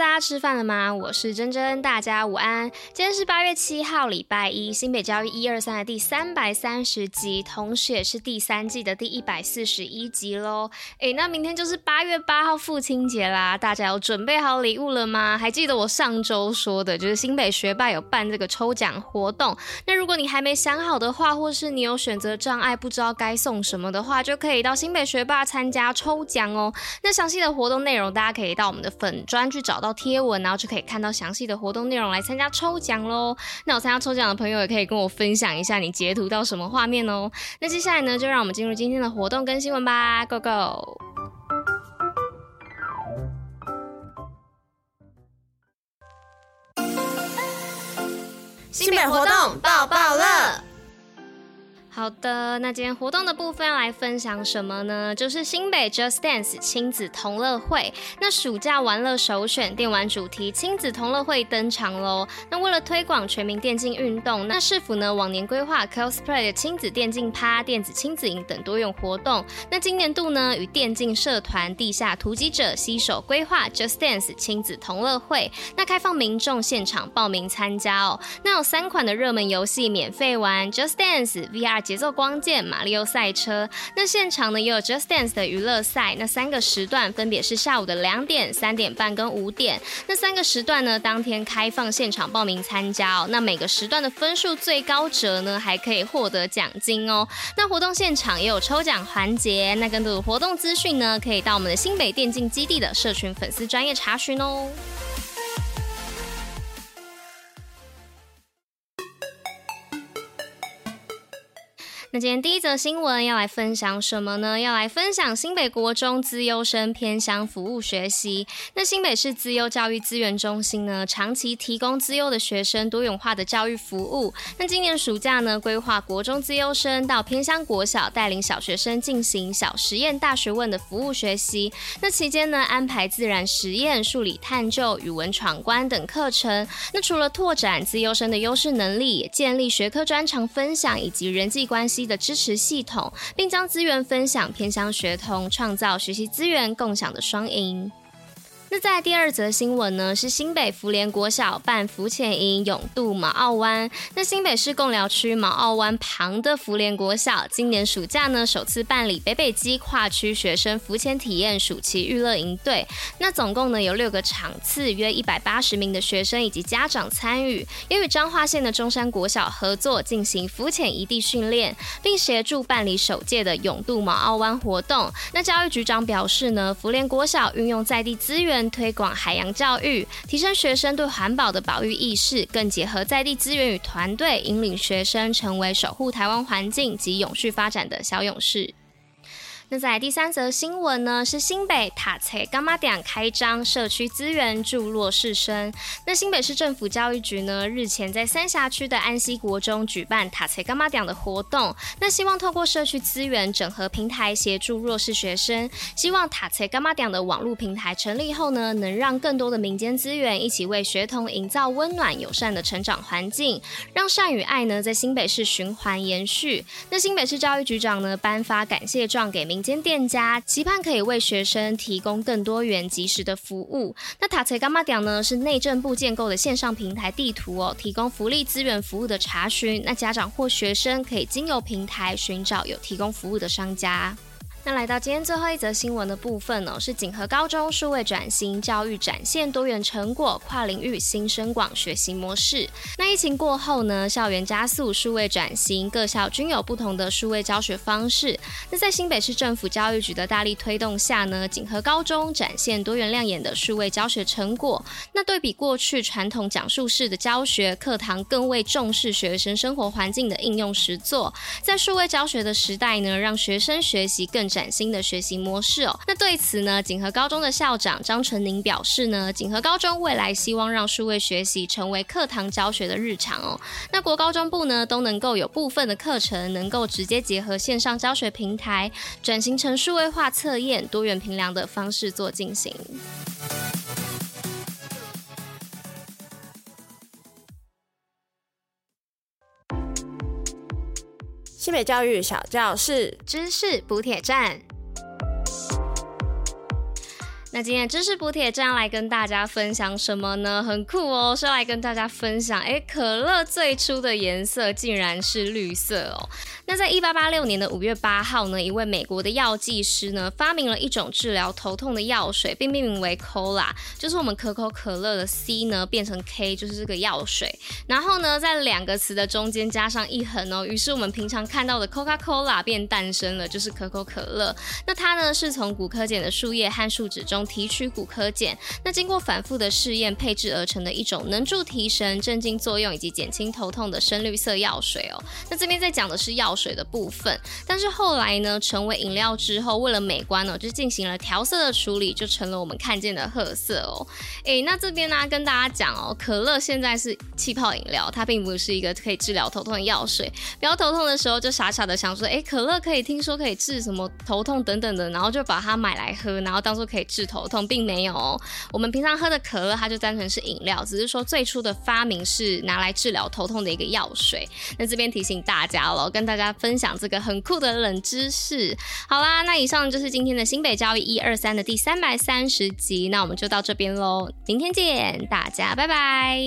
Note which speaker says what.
Speaker 1: 大家吃饭了吗？我是珍珍，大家午安。今天是八月七号，礼拜一，新北教育一二三的第三百三十集，同时也是第三季的第一百四十一集喽。诶，那明天就是八月八号父亲节啦，大家有准备好礼物了吗？还记得我上周说的，就是新北学霸有办这个抽奖活动。那如果你还没想好的话，或是你有选择障碍，不知道该送什么的话，就可以到新北学霸参加抽奖哦。那详细的活动内容，大家可以到我们的粉专去。找到贴文，然后就可以看到详细的活动内容来参加抽奖喽。那有参加抽奖的朋友也可以跟我分享一下你截图到什么画面哦。那接下来呢，就让我们进入今天的活动跟新闻吧，Go Go！
Speaker 2: 新北活动报报乐。
Speaker 1: 好的，那今天活动的部分要来分享什么呢？就是新北 Just Dance 亲子同乐会。那暑假玩乐首选电玩主题亲子同乐会登场喽。那为了推广全民电竞运动，那市府呢往年规划 cosplay 的亲子电竞趴、电子亲子营等多用活动。那今年度呢与电竞社团地下突击者携手规划 Just Dance 亲子同乐会。那开放民众现场报名参加哦。那有三款的热门游戏免费玩，Just Dance VR。节奏光剑、马里奥赛车，那现场呢也有 Just Dance 的娱乐赛，那三个时段分别是下午的两点、三点半跟五点。那三个时段呢，当天开放现场报名参加哦。那每个时段的分数最高者呢，还可以获得奖金哦。那活动现场也有抽奖环节，那更多的活动资讯呢，可以到我们的新北电竞基地的社群粉丝专业查询哦。那今天第一则新闻要来分享什么呢？要来分享新北国中资优生偏乡服务学习。那新北市资优教育资源中心呢，长期提供资优的学生多元化的教育服务。那今年暑假呢，规划国中资优生到偏乡国小带领小学生进行小实验大学问的服务学习。那期间呢，安排自然实验、数理探究、语文闯关等课程。那除了拓展资优生的优势能力，也建立学科专长分享以及人际关系的支持系统，并将资源分享偏向学童，创造学习资源共享的双赢。那在第二则新闻呢，是新北福联国小办浮潜营勇渡毛澳湾。那新北市贡寮区毛澳湾旁的福联国小，今年暑假呢首次办理北北基跨区学生浮潜体验暑期娱乐营队。那总共呢有六个场次，约一百八十名的学生以及家长参与，也与彰化县的中山国小合作进行浮潜移地训练，并协助办理首届的勇渡毛澳湾活动。那教育局长表示呢，福联国小运用在地资源。推广海洋教育，提升学生对环保的保育意识，更结合在地资源与团队，引领学生成为守护台湾环境及永续发展的小勇士。那在第三则新闻呢，是新北塔册柑仔店开张社区资源助弱势生。那新北市政府教育局呢，日前在三峡区的安溪国中举办塔册柑仔店的活动，那希望透过社区资源整合平台，协助弱势学生。希望塔册柑仔店的网络平台成立后呢，能让更多的民间资源一起为学童营造温暖友善的成长环境，让善与爱呢在新北市循环延续。那新北市教育局长呢，颁发感谢状给民。间店家期盼可以为学生提供更多元、及时的服务。那塔册柑仔店呢，是内政部建构的线上平台地图哦，提供福利资源服务的查询。那家长或学生可以经由平台寻找有提供服务的商家。那来到今天最后一则新闻的部分呢，是锦和高中数位转型教育展现多元成果，跨领域新生广学习模式。那疫情过后呢，校园加速数位转型，各校均有不同的数位教学方式。那在新北市政府教育局的大力推动下呢，锦和高中展现多元亮眼的数位教学成果。那对比过去传统讲述式的教学，课堂更为重视学生生活环境的应用实作。在数位教学的时代呢，让学生学习更崭新的学习模式哦。那对此呢，锦和高中的校长张纯宁表示呢，锦和高中未来希望让数位学习成为课堂教学的日常哦。那国高中部呢，都能够有部分的课程能够直接结合线上教学平台，转型成数位化测验、多元评量的方式做进行。
Speaker 2: 新北教育小教室，
Speaker 1: 知识补铁站。那今天知识补铁站来跟大家分享什么呢？很酷哦，是要来跟大家分享，哎，可乐最初的颜色竟然是绿色哦。那在一八八六年的五月八号呢，一位美国的药剂师呢，发明了一种治疗头痛的药水，并命名为 Cola，就是我们可口可乐的 C 呢变成 K，就是这个药水。然后呢，在两个词的中间加上一横哦，于是我们平常看到的 Coca-Cola 便诞生了，就是可口可乐。那它呢是从古柯碱的树叶和树脂中提取古柯碱，那经过反复的试验配制而成的一种能助提神、镇静作用以及减轻头痛的深绿色药水哦。那这边在讲的是药水。水的部分，但是后来呢，成为饮料之后，为了美观呢，就进行了调色的处理，就成了我们看见的褐色哦。诶，那这边呢，跟大家讲哦，可乐现在是气泡饮料，它并不是一个可以治疗头痛的药水。不要头痛的时候，就傻傻的想说，诶，可乐可以听说可以治什么头痛等等的，然后就把它买来喝，然后当做可以治头痛，并没有哦。我们平常喝的可乐，它就单纯是饮料，只是说最初的发明是拿来治疗头痛的一个药水。那这边提醒大家了，跟大家。分享这个很酷的冷知识。好啦，那以上就是今天的新北教育一二三的第三百三十集，那我们就到这边喽，明天见，大家拜拜。